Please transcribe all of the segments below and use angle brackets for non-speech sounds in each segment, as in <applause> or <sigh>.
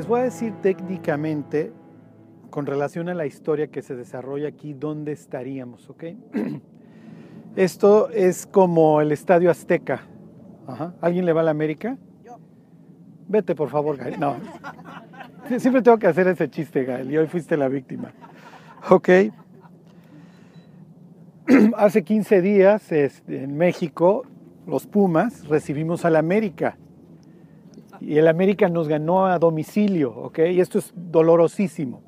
Les voy a decir técnicamente, con relación a la historia que se desarrolla aquí, dónde estaríamos, ¿ok? <clears throat> Esto es como el Estadio Azteca. Ajá. ¿Alguien le va a la América? Yo. Vete, por favor, Gael. No. Siempre tengo que hacer ese chiste, Gael, y hoy fuiste la víctima. Ok. <clears throat> Hace 15 días en México, los Pumas recibimos al América. Y el América nos ganó a domicilio, ¿ok? Y esto es dolorosísimo.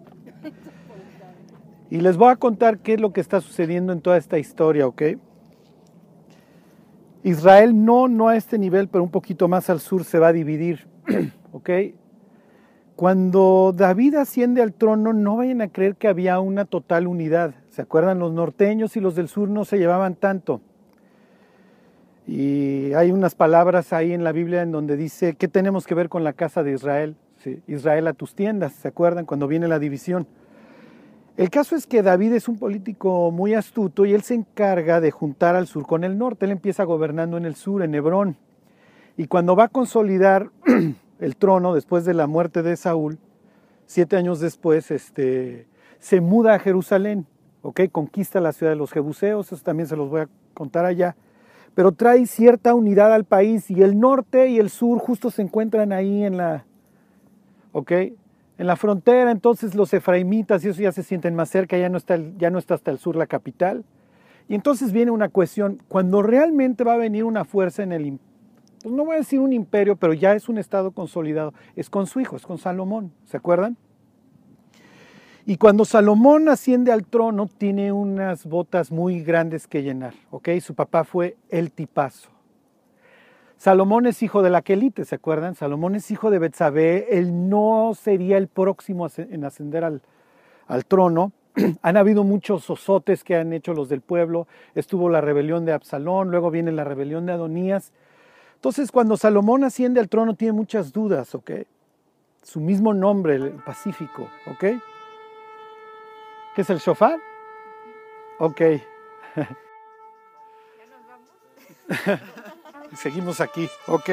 Y les voy a contar qué es lo que está sucediendo en toda esta historia, ¿ok? Israel no, no a este nivel, pero un poquito más al sur se va a dividir, <clears throat> ¿ok? Cuando David asciende al trono, no vayan a creer que había una total unidad. ¿Se acuerdan? Los norteños y los del sur no se llevaban tanto. Y hay unas palabras ahí en la Biblia en donde dice, ¿qué tenemos que ver con la casa de Israel? Israel a tus tiendas, ¿se acuerdan? Cuando viene la división. El caso es que David es un político muy astuto y él se encarga de juntar al sur con el norte. Él empieza gobernando en el sur, en Hebrón. Y cuando va a consolidar <clears throat> el trono después de la muerte de Saúl, siete años después, este, se muda a Jerusalén, ¿ok? Conquista la ciudad de los Jebuseos, eso también se los voy a contar allá pero trae cierta unidad al país y el norte y el sur justo se encuentran ahí en la, ¿ok? En la frontera, entonces los efraimitas y eso ya se sienten más cerca, ya no está, ya no está hasta el sur la capital. Y entonces viene una cuestión, cuando realmente va a venir una fuerza en el, pues no voy a decir un imperio, pero ya es un estado consolidado, es con su hijo, es con Salomón, ¿se acuerdan? Y cuando Salomón asciende al trono, tiene unas botas muy grandes que llenar, ¿ok? Su papá fue el tipazo. Salomón es hijo de la Quelite, ¿se acuerdan? Salomón es hijo de Betsabé, él no sería el próximo en ascender al, al trono. <clears throat> han habido muchos osotes que han hecho los del pueblo, estuvo la rebelión de Absalón, luego viene la rebelión de Adonías. Entonces, cuando Salomón asciende al trono, tiene muchas dudas, ¿ok? Su mismo nombre, el Pacífico, ¿ok? ¿Qué es el shofar? Ok. ¿Ya nos vamos? Seguimos aquí, ok.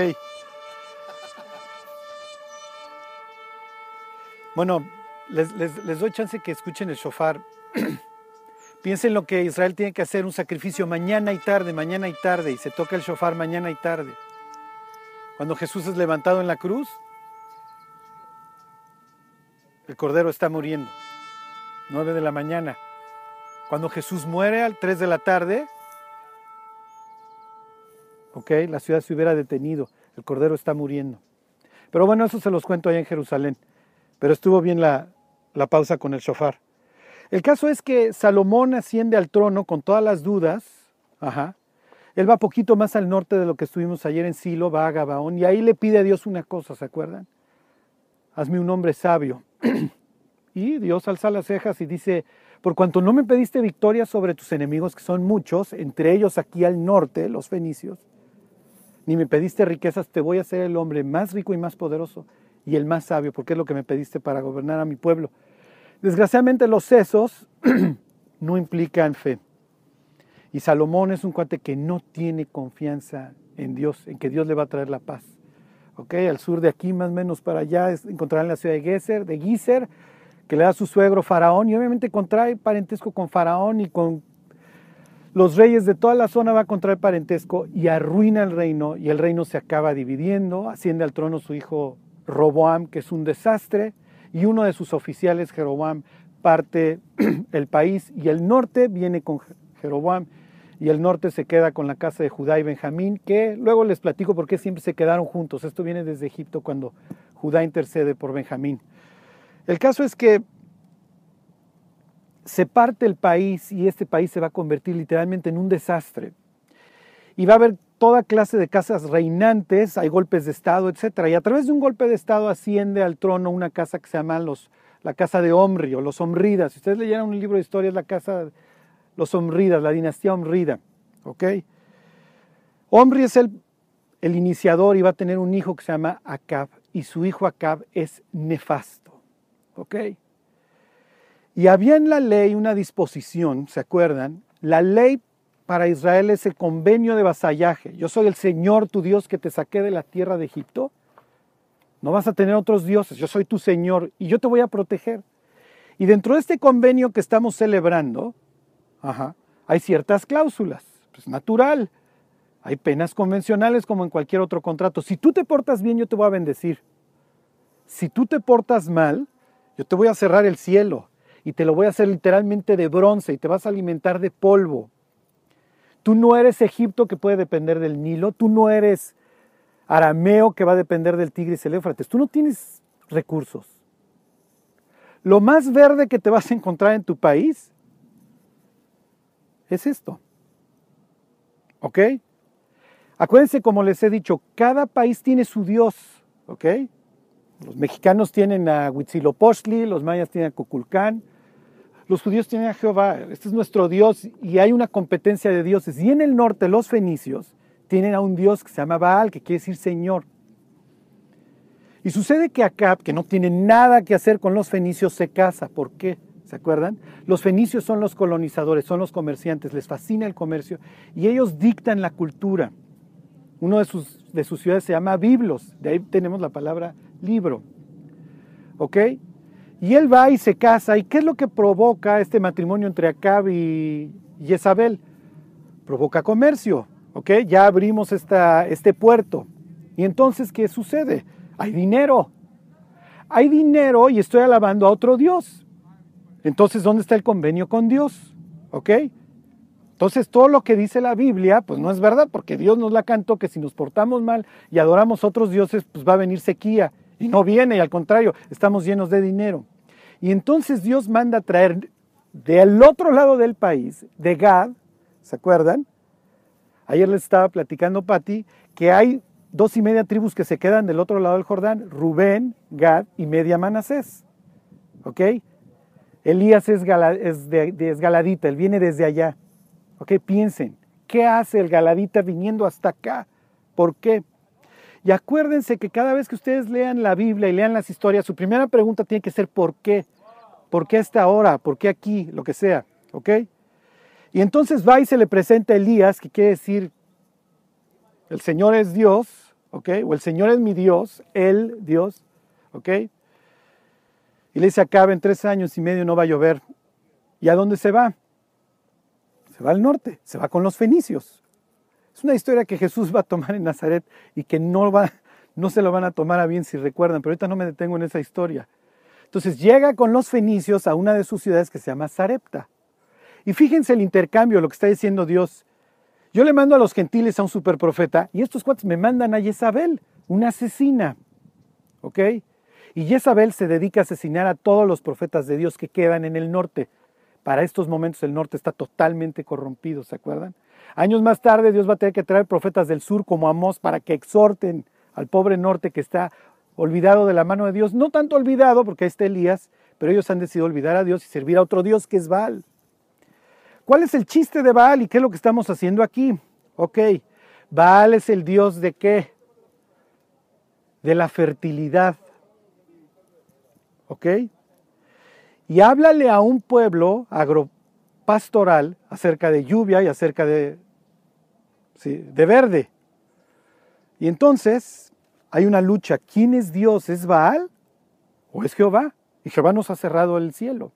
Bueno, les, les, doy chance que escuchen el shofar. <clears throat> Piensen lo que Israel tiene que hacer, un sacrificio mañana y tarde, mañana y tarde, y se toca el shofar mañana y tarde. Cuando Jesús es levantado en la cruz, el cordero está muriendo. 9 de la mañana. Cuando Jesús muere al 3 de la tarde, ok, la ciudad se hubiera detenido, el cordero está muriendo. Pero bueno, eso se los cuento allá en Jerusalén. Pero estuvo bien la, la pausa con el shofar. El caso es que Salomón asciende al trono con todas las dudas. Ajá. Él va poquito más al norte de lo que estuvimos ayer en Silo, va a Gabaón, y ahí le pide a Dios una cosa, ¿se acuerdan? Hazme un hombre sabio. <clears throat> Y Dios alza las cejas y dice, por cuanto no me pediste victoria sobre tus enemigos, que son muchos, entre ellos aquí al norte, los fenicios, ni me pediste riquezas, te voy a hacer el hombre más rico y más poderoso y el más sabio, porque es lo que me pediste para gobernar a mi pueblo. Desgraciadamente los sesos <clears throat> no implican fe. Y Salomón es un cuate que no tiene confianza en Dios, en que Dios le va a traer la paz. ¿Ok? Al sur de aquí, más o menos para allá, encontrarán la ciudad de Geser, de que le da a su suegro Faraón y obviamente contrae parentesco con Faraón y con los reyes de toda la zona va a contraer parentesco y arruina el reino y el reino se acaba dividiendo, asciende al trono su hijo Roboam, que es un desastre, y uno de sus oficiales, Jeroboam, parte <clears throat> el país y el norte viene con Jeroboam y el norte se queda con la casa de Judá y Benjamín, que luego les platico por qué siempre se quedaron juntos. Esto viene desde Egipto cuando Judá intercede por Benjamín. El caso es que se parte el país y este país se va a convertir literalmente en un desastre. Y va a haber toda clase de casas reinantes, hay golpes de Estado, etc. Y a través de un golpe de Estado asciende al trono una casa que se llama los, la casa de Omri o los Omridas. Si ustedes leyeran un libro de historia, es la casa de los Omridas, la dinastía Omrida. ¿ok? Omri es el, el iniciador y va a tener un hijo que se llama Acab y su hijo Acab es nefasto. ¿Ok? Y había en la ley una disposición, ¿se acuerdan? La ley para Israel es el convenio de vasallaje. Yo soy el Señor tu Dios que te saqué de la tierra de Egipto. No vas a tener otros dioses, yo soy tu Señor y yo te voy a proteger. Y dentro de este convenio que estamos celebrando, hay ciertas cláusulas, es natural. Hay penas convencionales como en cualquier otro contrato. Si tú te portas bien, yo te voy a bendecir. Si tú te portas mal, yo te voy a cerrar el cielo y te lo voy a hacer literalmente de bronce y te vas a alimentar de polvo. Tú no eres Egipto que puede depender del Nilo, tú no eres arameo que va a depender del Tigris y el Éufrates, tú no tienes recursos. Lo más verde que te vas a encontrar en tu país es esto. ¿Ok? Acuérdense, como les he dicho, cada país tiene su Dios. ¿Ok? Los mexicanos tienen a Huitzilopochtli, los mayas tienen a Cuculcán, los judíos tienen a Jehová. Este es nuestro Dios y hay una competencia de dioses. Y en el norte, los fenicios tienen a un Dios que se llama Baal, que quiere decir Señor. Y sucede que Acab, que no tiene nada que hacer con los fenicios, se casa. ¿Por qué? ¿Se acuerdan? Los fenicios son los colonizadores, son los comerciantes, les fascina el comercio y ellos dictan la cultura. Uno de sus, de sus ciudades se llama Biblos, de ahí tenemos la palabra libro. ¿Ok? Y él va y se casa. ¿Y qué es lo que provoca este matrimonio entre Acab y Jezabel? Provoca comercio. ¿Ok? Ya abrimos este puerto. Y entonces, ¿qué sucede? Hay dinero. Hay dinero y estoy alabando a otro Dios. Entonces, ¿dónde está el convenio con Dios? ¿Ok? Entonces, todo lo que dice la Biblia, pues no es verdad, porque Dios nos la cantó que si nos portamos mal y adoramos otros dioses, pues va a venir sequía. Y no viene, y al contrario, estamos llenos de dinero. Y entonces Dios manda traer del otro lado del país, de Gad, ¿se acuerdan? Ayer les estaba platicando, Patti, que hay dos y media tribus que se quedan del otro lado del Jordán, Rubén, Gad y media Manasés. ¿Ok? Elías es, de, Galadita, él viene desde allá. Ok, piensen, ¿qué hace el Galadita viniendo hasta acá? ¿Por qué? Y acuérdense que cada vez que ustedes lean la Biblia y lean las historias, su primera pregunta tiene que ser ¿por qué? ¿Por qué esta hora? ¿Por qué aquí? Lo que sea. ¿Ok? Y entonces va y se le presenta a Elías, que quiere decir, el Señor es Dios, ¿ok? O el Señor es mi Dios, Él Dios, ¿ok? Y le dice acá, en tres años y medio no va a llover. ¿Y a dónde se va? Se va al norte, se va con los fenicios. Es una historia que Jesús va a tomar en Nazaret y que no, se lo van a tomar a bien si recuerdan, pero ahorita no me detengo en esa historia. Entonces llega con los fenicios a una de sus ciudades que se llama Sarepta. Y fíjense el intercambio, lo que está diciendo Dios. Yo le mando a los gentiles a un superprofeta y estos cuates me mandan a Jezabel, una asesina. ¿Ok? Y Jezabel se dedica a asesinar a todos los profetas de Dios que quedan en el norte. Para estos momentos el norte está totalmente corrompido, ¿se acuerdan? Años más tarde Dios va a tener que traer profetas del sur como Amós para que exhorten al pobre norte que está olvidado de la mano de Dios. No tanto olvidado, porque ahí está Elías, pero ellos han decidido olvidar a Dios y servir a otro Dios que es Baal. ¿Cuál es el chiste de Baal y qué es lo que estamos haciendo aquí? Ok, Baal es el Dios de qué? De la fertilidad. ¿Ok? Y háblale a un pueblo agropastoral acerca de lluvia y acerca de, de verde. Y entonces hay una lucha. ¿Quién es Dios? ¿Es Baal o es Jehová? Y Jehová nos ha cerrado el cielo.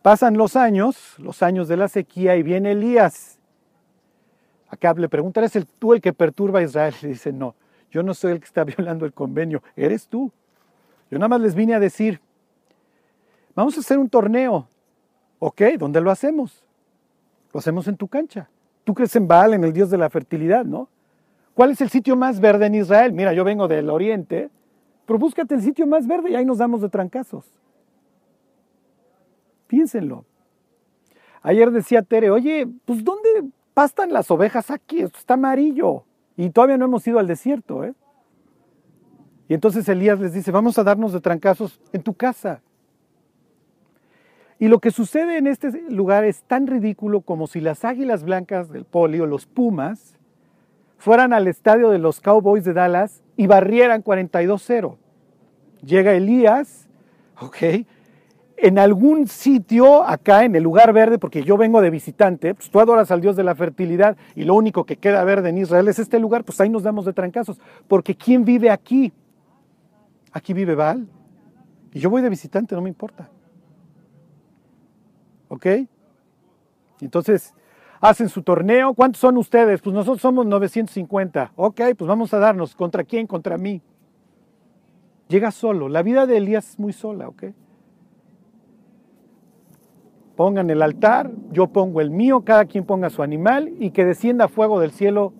Pasan los años, los años de la sequía, y viene Elías. Acá le pregunta, ¿eres el, tú el que perturba a Israel? <laughs> Le dice, no, yo no soy el que está <laughs> violando el convenio, eres tú. Yo nada más les vine a decir, vamos a hacer un torneo. Ok, ¿dónde lo hacemos? Lo hacemos en tu cancha. Tú crees en Baal, en el Dios de la fertilidad, ¿no? ¿Cuál es el sitio más verde en Israel? Mira, yo vengo del oriente, pero búscate el sitio más verde y ahí nos damos de trancazos. Piénsenlo. Ayer decía Tere, oye, pues ¿dónde pastan las ovejas aquí? Esto está amarillo. Y todavía no hemos ido al desierto, ¿eh? Y entonces Elías les dice, vamos a darnos de trancazos en tu casa. Y lo que sucede en este lugar es tan ridículo como si las águilas blancas del polio, los Pumas, fueran al estadio de los Cowboys de Dallas y barrieran 42-0. Llega Elías, ¿ok? En algún sitio acá en el lugar verde, porque yo vengo de visitante, pues tú adoras al Dios de la fertilidad y lo único que queda verde en Israel es este lugar, pues ahí nos damos de trancazos. Porque ¿quién vive aquí? Aquí vive Baal. Y yo voy de visitante, no me importa. ¿Ok? Entonces, hacen su torneo. ¿Cuántos son ustedes? Pues nosotros somos 950. Ok, pues vamos a darnos. ¿Contra quién? Contra mí. Llega solo. La vida de Elías es muy sola, ¿ok? Pongan el altar, yo pongo el mío, cada quien ponga su animal y que descienda fuego del cielo,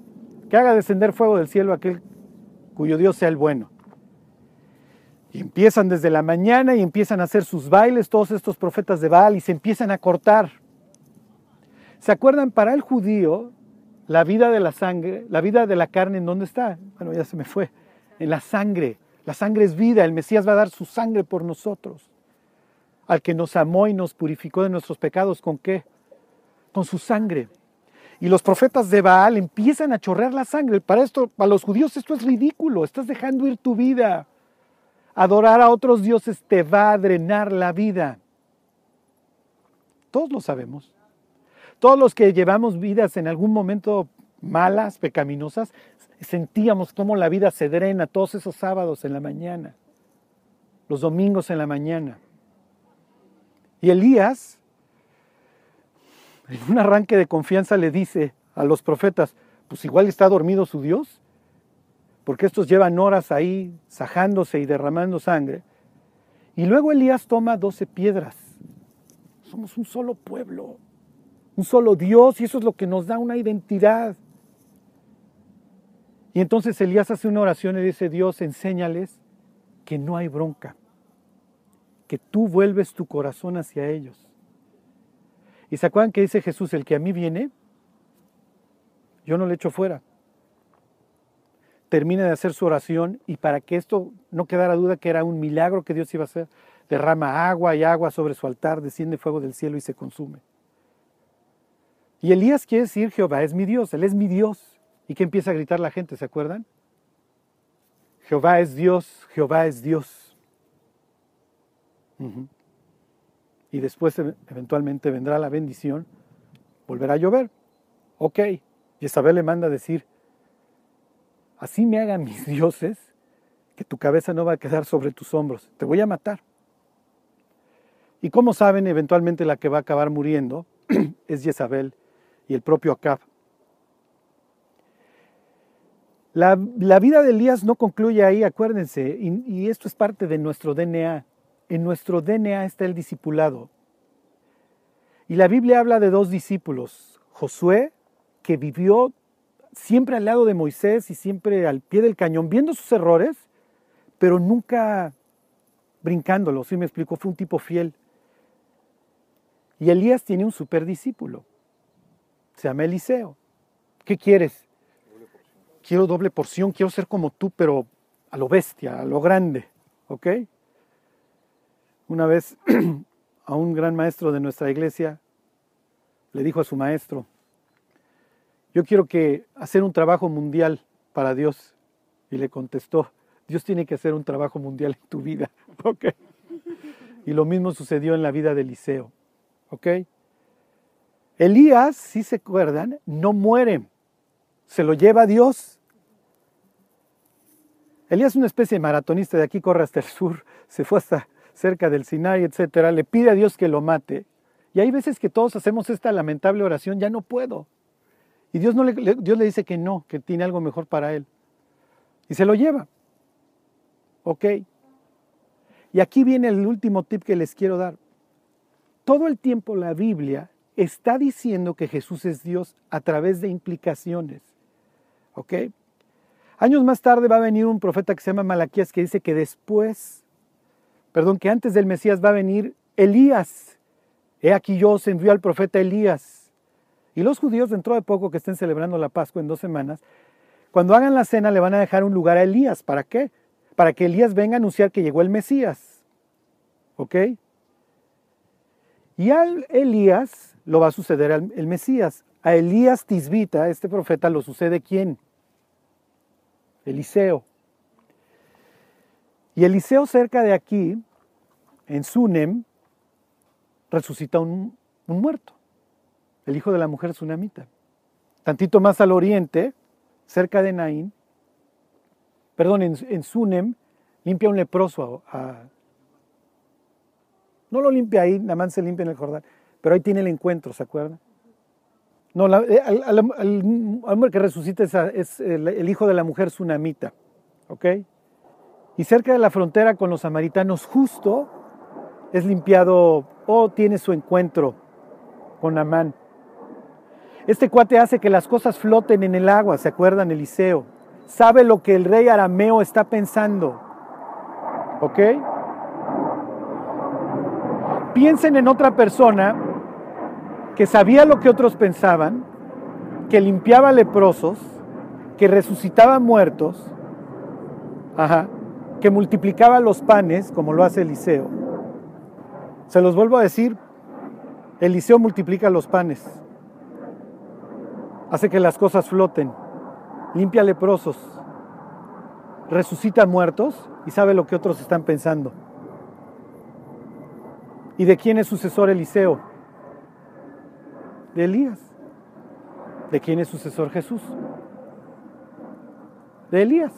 que haga descender fuego del cielo aquel cuyo Dios sea el bueno. Y empiezan desde la mañana y empiezan a hacer sus bailes todos estos profetas de Baal y se empiezan a cortar. ¿Se acuerdan? Para el judío, la vida de la sangre, la vida de la carne, ¿en dónde está? Bueno, ya se me fue. En la sangre. La sangre es vida. El Mesías va a dar su sangre por nosotros. Al que nos amó y nos purificó de nuestros pecados, ¿con qué? Con su sangre. Y los profetas de Baal empiezan a chorrear la sangre. Para esto, para los judíos esto es ridículo. Estás dejando ir tu vida. Adorar a otros dioses te va a drenar la vida. Todos lo sabemos. Todos los que llevamos vidas en algún momento malas, pecaminosas, sentíamos cómo la vida se drena todos esos sábados en la mañana, los domingos en la mañana. Y Elías, en un arranque de confianza, le dice a los profetas, pues igual está dormido su Dios, porque estos llevan horas ahí sajándose y derramando sangre. Y luego Elías toma doce piedras. Somos un solo pueblo un solo Dios y eso es lo que nos da una identidad. Y entonces Elías hace una oración y dice, Dios, enséñales que no hay bronca, que tú vuelves tu corazón hacia ellos. ¿Y se acuerdan que dice Jesús, el que a mí viene, yo no le echo fuera? Termina de hacer su oración y para que esto no quedara duda que era un milagro que Dios iba a hacer, derrama agua y agua sobre su altar, desciende fuego del cielo y se consume. Y Elías quiere decir, Jehová es mi Dios, Él es mi Dios. ¿Y qué empieza a gritar la gente? ¿Se acuerdan? Jehová es Dios, Jehová es Dios. Y después e, eventualmente vendrá la bendición, volverá a llover. Ok, Isabel le manda a decir, así me hagan mis <laughs> dioses, que tu cabeza no va a quedar sobre tus hombros, te voy a matar. Y como saben, eventualmente la que va a acabar muriendo <clears throat> es Jezabel y el propio Acab. La, vida de Elías no concluye ahí, acuérdense, y, y esto es parte de nuestro DNA. En nuestro DNA está el discipulado. Y la Biblia habla de dos discípulos, Josué, que vivió siempre al lado de Moisés y siempre al pie del cañón, viendo sus errores, pero nunca brincándolo, ¿sí me explico? Fue un tipo fiel. Y Elías tiene un super discípulo se llama Eliseo. ¿Qué quieres? Quiero doble porción, quiero ser como tú, pero a lo bestia, a lo grande. ¿Ok? Una vez <clears throat> a un gran maestro de nuestra iglesia le dijo a su maestro, yo quiero que hacer un trabajo mundial para Dios. Y le contestó, Dios tiene que hacer un trabajo mundial en tu vida. <laughs> Y lo mismo sucedió en la vida de Eliseo. ¿Ok? Elías, si se acuerdan, no muere, se lo lleva Dios. Elías es una especie de maratonista, de aquí corre hasta el sur, <laughs> se fue hasta cerca del Sinai, etcétera, le pide a Dios que lo mate. Y hay veces que todos hacemos esta lamentable oración, ya no puedo. Y Dios, no le, Dios le dice que no, que tiene algo mejor para él. Y se lo lleva. ¿Ok? Y aquí viene el último tip que les quiero dar. Todo el tiempo la Biblia está diciendo que Jesús es Dios a través de implicaciones. ¿Ok? Años más tarde va a venir un profeta que se llama Malaquías que dice que después, perdón, que antes del Mesías va a venir Elías. He aquí yo os envío al profeta Elías. Y los judíos dentro de poco que estén celebrando la Pascua en dos semanas, cuando hagan la cena le van a dejar un lugar a Elías. ¿Para qué? Para que Elías venga a anunciar que llegó el Mesías. ¿Ok? Y al Elías lo va a suceder el Mesías. A Elías Tisbita, este profeta, lo sucede quién? Eliseo. Y Eliseo cerca de aquí, en Sunem, resucita un, muerto, el hijo de la mujer sunamita. Tantito más al oriente, cerca de Naín, perdón, en, en Sunem, limpia un leproso a, no lo limpia ahí, nada más se limpia en el Jordán, pero ahí tiene el encuentro, ¿se acuerdan? No, eh, el hombre que resucita es, el, hijo de la mujer tsunamita, ¿ok? Y cerca de la frontera con los samaritanos, justo es limpiado o tiene su encuentro con Amán. Este cuate hace que las cosas floten en el agua, ¿se acuerdan? Eliseo. Sabe lo que el rey arameo está pensando. ¿Ok? Piensen en otra persona que sabía lo que otros pensaban, que limpiaba leprosos, que resucitaba muertos, que multiplicaba los panes, como lo hace Eliseo. Se los vuelvo a decir, Eliseo multiplica los panes, hace que las cosas floten, limpia leprosos, resucita muertos y sabe lo que otros están pensando. ¿Y de quién es sucesor Eliseo? De Elías. ¿De quién es sucesor Jesús? De Elías.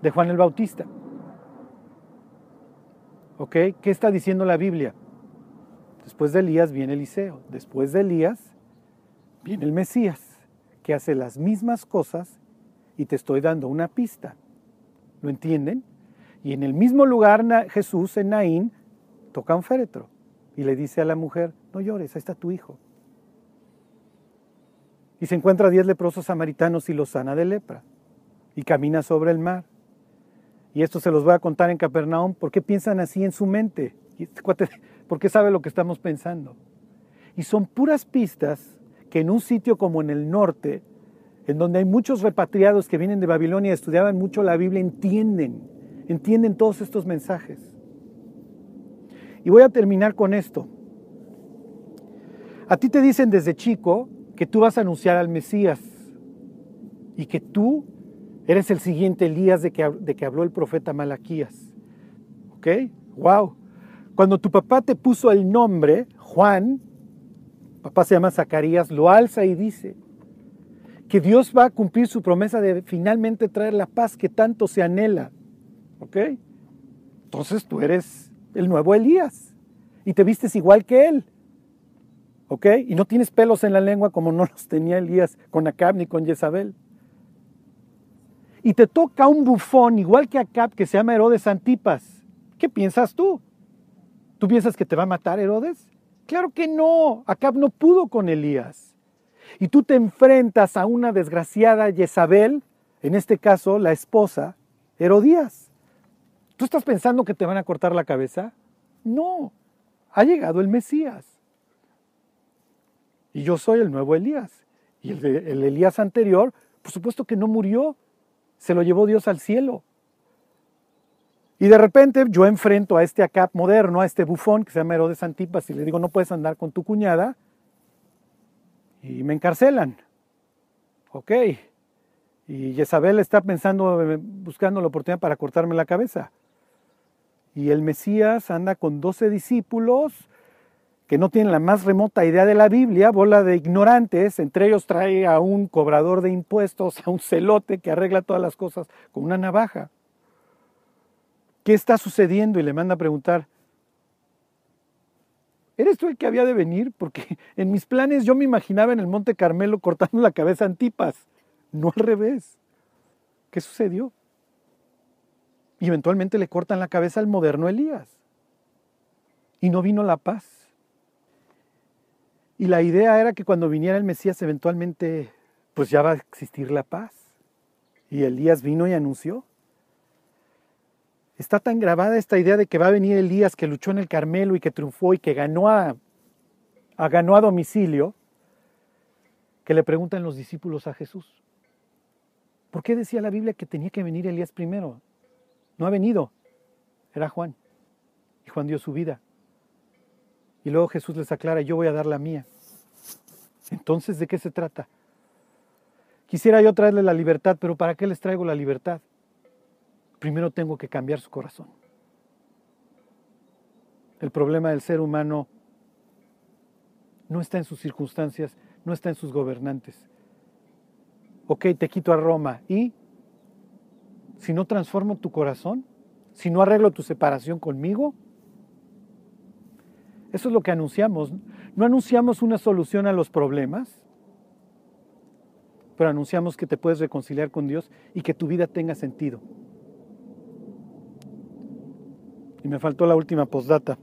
De Juan el Bautista. ¿Ok? ¿Qué está diciendo la Biblia? Después de Elías viene Eliseo. Después de Elías viene el Mesías, que hace las mismas cosas y te estoy dando una pista. ¿Lo entienden? Y en el mismo lugar Jesús en Naín toca un féretro y le dice a la mujer, no llores, ahí está tu hijo. Y se encuentra a diez leprosos samaritanos y los sana de lepra. Y camina sobre el mar. Y esto se los voy a contar en Capernaum. ¿Por qué piensan así en su mente? Este <laughs> ¿Por qué sabe lo que estamos pensando? Y son puras pistas que en un sitio como en el norte, en donde hay muchos repatriados que vienen de Babilonia y estudiaban mucho la Biblia, entienden, entienden todos estos mensajes. Y voy a terminar con esto. A ti te dicen desde chico que tú vas a anunciar al Mesías y que tú eres el siguiente Elías de que, de que habló el profeta Malaquías. ¿Ok? ¡Wow! Cuando tu papá te puso el nombre, Juan, papá se llama Zacarías, lo alza y dice que Dios va a cumplir su promesa de finalmente traer la paz que tanto se anhela. ¿Ok? Entonces tú eres el nuevo Elías. Y te vistes igual que él. ¿Ok? Y no tienes pelos en la lengua como no los tenía Elías con Acab ni con Jezabel. Y te toca un bufón igual que Acab que se llama Herodes Antipas. ¿Qué piensas tú? ¿Tú piensas que te va a matar Herodes? Claro que no. Acab no pudo con Elías. Y tú te enfrentas a una desgraciada Jezabel, en este caso la esposa, Herodías. ¿Tú estás pensando que te van a cortar la cabeza? No, ha llegado el Mesías. Y yo soy el nuevo Elías. Y el, Elías anterior, por supuesto que no murió, se lo llevó Dios al cielo. Y de repente yo enfrento a este Acap moderno, a este bufón que se llama Herodes Antipas, y le digo, no puedes andar con tu cuñada, y me encarcelan. Ok. Y Jezabel está pensando, eh, buscando la oportunidad para cortarme la cabeza. Y el Mesías anda con doce discípulos que no tienen la más remota idea de la Biblia, bola de ignorantes, entre ellos trae a un cobrador de impuestos, a un celote que arregla todas las cosas con una navaja. ¿Qué está sucediendo? Y le manda a preguntar, ¿eres tú el que había de venir? Porque <laughs> en mis planes yo me imaginaba en el Monte Carmelo cortando la cabeza a Antipas, no al revés. ¿Qué sucedió? Y eventualmente le cortan la cabeza al moderno Elías. Y no vino la paz. Y la idea era que cuando viniera el Mesías eventualmente pues ya va a existir la paz. Y Elías vino y anunció. Está tan grabada esta idea de que va a venir Elías que luchó en el Carmelo y que triunfó y que ganó a, a ganó a domicilio, que le preguntan los discípulos a Jesús. ¿Por qué decía la Biblia que tenía que venir Elías primero? No ha venido. Era Juan. Y Juan dio su vida. Y luego Jesús les aclara, yo voy a dar la mía. Entonces, ¿de qué se trata? Quisiera yo traerle la libertad, pero ¿para qué les traigo la libertad? Primero tengo que cambiar su corazón. El problema del ser humano no está en sus circunstancias, no está en sus gobernantes. Ok, te quito a Roma y si no transformo tu corazón, si no arreglo tu separación conmigo. Eso es lo que anunciamos. No anunciamos una solución a los problemas, pero anunciamos que te puedes reconciliar con Dios y que tu vida tenga sentido. Me faltó la última postdata.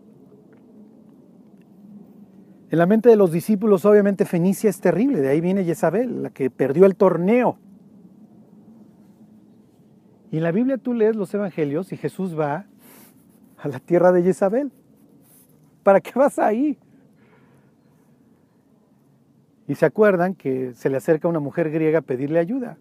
En la mente de los discípulos, obviamente, Fenicia es terrible. De ahí viene Jezabel, la que perdió el torneo. Y en la Biblia tú lees los evangelios y Jesús va a la tierra de Jezabel. ¿Para qué vas ahí? Y se acuerdan que se le acerca una mujer griega a pedirle ayuda.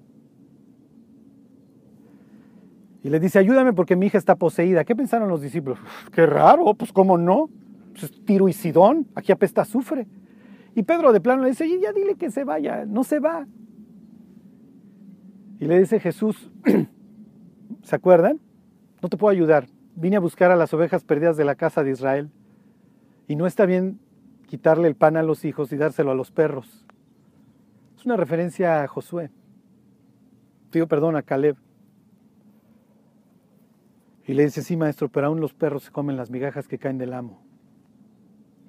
Y le dice, ayúdame porque mi hija está poseída. ¿Qué pensaron los discípulos? Qué raro, pues cómo no. Pues Tiro y Sidón, aquí apesta azufre. Y Pedro de plano le dice, ya dile que se vaya, no se va. Y le dice Jesús, <clears throat> ¿se acuerdan? No te puedo ayudar. Vine a buscar a las ovejas perdidas de la casa de Israel. Y no está bien quitarle el pan a los hijos y dárselo a los perros. Es una referencia a Josué. Pido perdón a Caleb. Y le dice, sí, maestro, pero aún los perros se comen las migajas que caen del amo.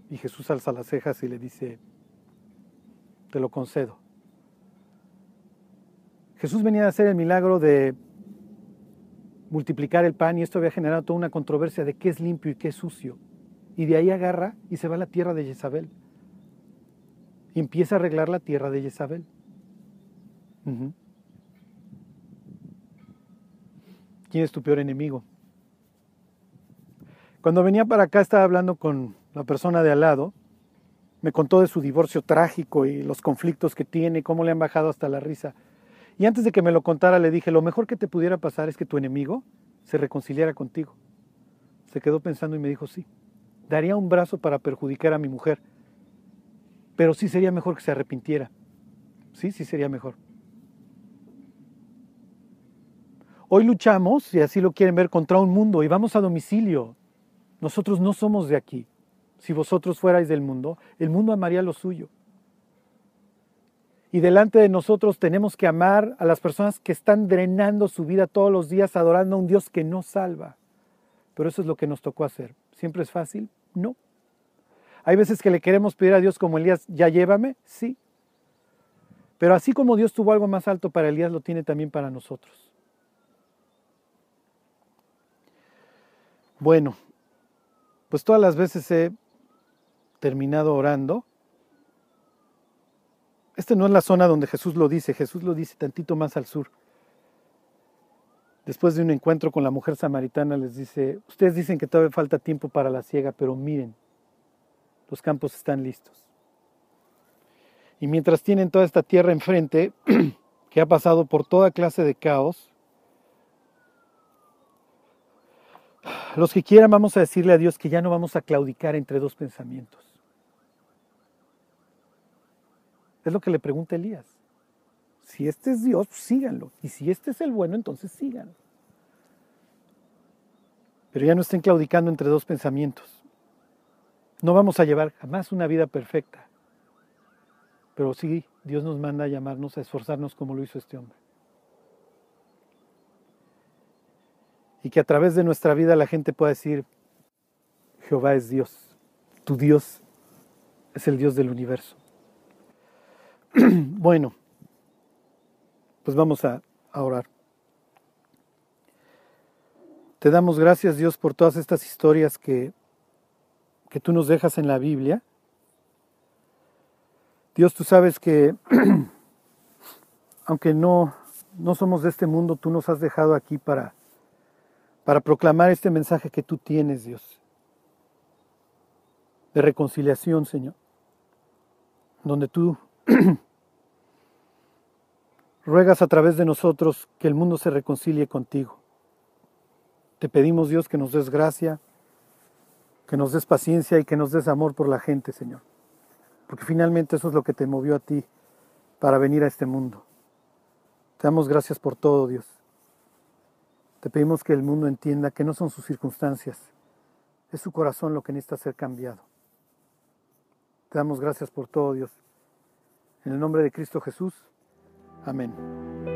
Y Jesús alza las cejas y le dice, te lo concedo. Jesús venía a hacer el milagro de multiplicar el pan y esto había generado toda una controversia de qué es limpio y qué es sucio. Y de ahí agarra y se va a la tierra de Jezabel. Y empieza a arreglar la tierra de Jezabel. ¿Quién es tu peor enemigo? Cuando venía para acá estaba hablando con la persona de al lado. Me contó de su divorcio trágico y los conflictos que tiene, cómo le han bajado hasta la risa. Y antes de que me lo contara le dije, lo mejor que te pudiera pasar es que tu enemigo se reconciliara contigo. Se quedó pensando y me dijo, sí daría un brazo para perjudicar a mi mujer, pero sí sería mejor que se arrepintiera. Sí, sí sería mejor. Hoy luchamos, si así lo quieren ver, contra un mundo y vamos a domicilio. Nosotros no somos de aquí. Si vosotros fuerais del mundo, el mundo amaría lo suyo. Y delante de nosotros tenemos que amar a las personas que están drenando su vida todos los días adorando a un Dios que no salva. Pero eso es lo que nos tocó hacer. ¿Siempre es fácil? No. Hay veces que le queremos pedir a Dios como Elías, ya llévame, sí. Pero así como Dios tuvo algo más alto para Elías, lo tiene también para nosotros. Bueno, pues todas las veces he terminado orando. Esta no es la zona donde Jesús lo dice, Jesús lo dice tantito más al sur después de un encuentro con la mujer samaritana, les dice, ustedes dicen que todavía falta tiempo para la siega, pero miren, los campos están listos. Y mientras tienen toda esta tierra enfrente, <clears throat> que ha pasado por toda clase de caos, los que quieran vamos a decirle a Dios que ya no vamos a claudicar entre dos pensamientos. Es lo que le pregunta Elías. Si este es Dios, síganlo. Y si este es el bueno, entonces síganlo. Pero ya no estén claudicando entre dos pensamientos. No vamos a llevar jamás una vida perfecta. Pero sí, Dios nos manda a llamarnos a esforzarnos como lo hizo este hombre. Y que a través de nuestra vida la gente pueda decir, Jehová es Dios, tu Dios es el Dios del universo. <clears throat> bueno pues vamos a, orar. Te damos gracias Dios por todas estas historias que, que tú nos dejas en la Biblia. Dios, tú sabes que <clears throat> aunque no, no somos de este mundo, tú nos has dejado aquí para, para proclamar este mensaje que tú tienes, Dios, de reconciliación, Señor, donde tú <clears throat> ruegas a través de nosotros que el mundo se reconcilie contigo. Te pedimos, Dios, que nos des gracia, que nos des paciencia y que nos des amor por la gente, Señor. Porque finalmente eso es lo que te movió a ti para venir a este mundo. Te damos gracias por todo, Dios. Te pedimos que el mundo entienda que no son sus circunstancias, es su corazón lo que necesita ser cambiado. Te damos gracias por todo, Dios. En el nombre de Cristo Jesús. Amén.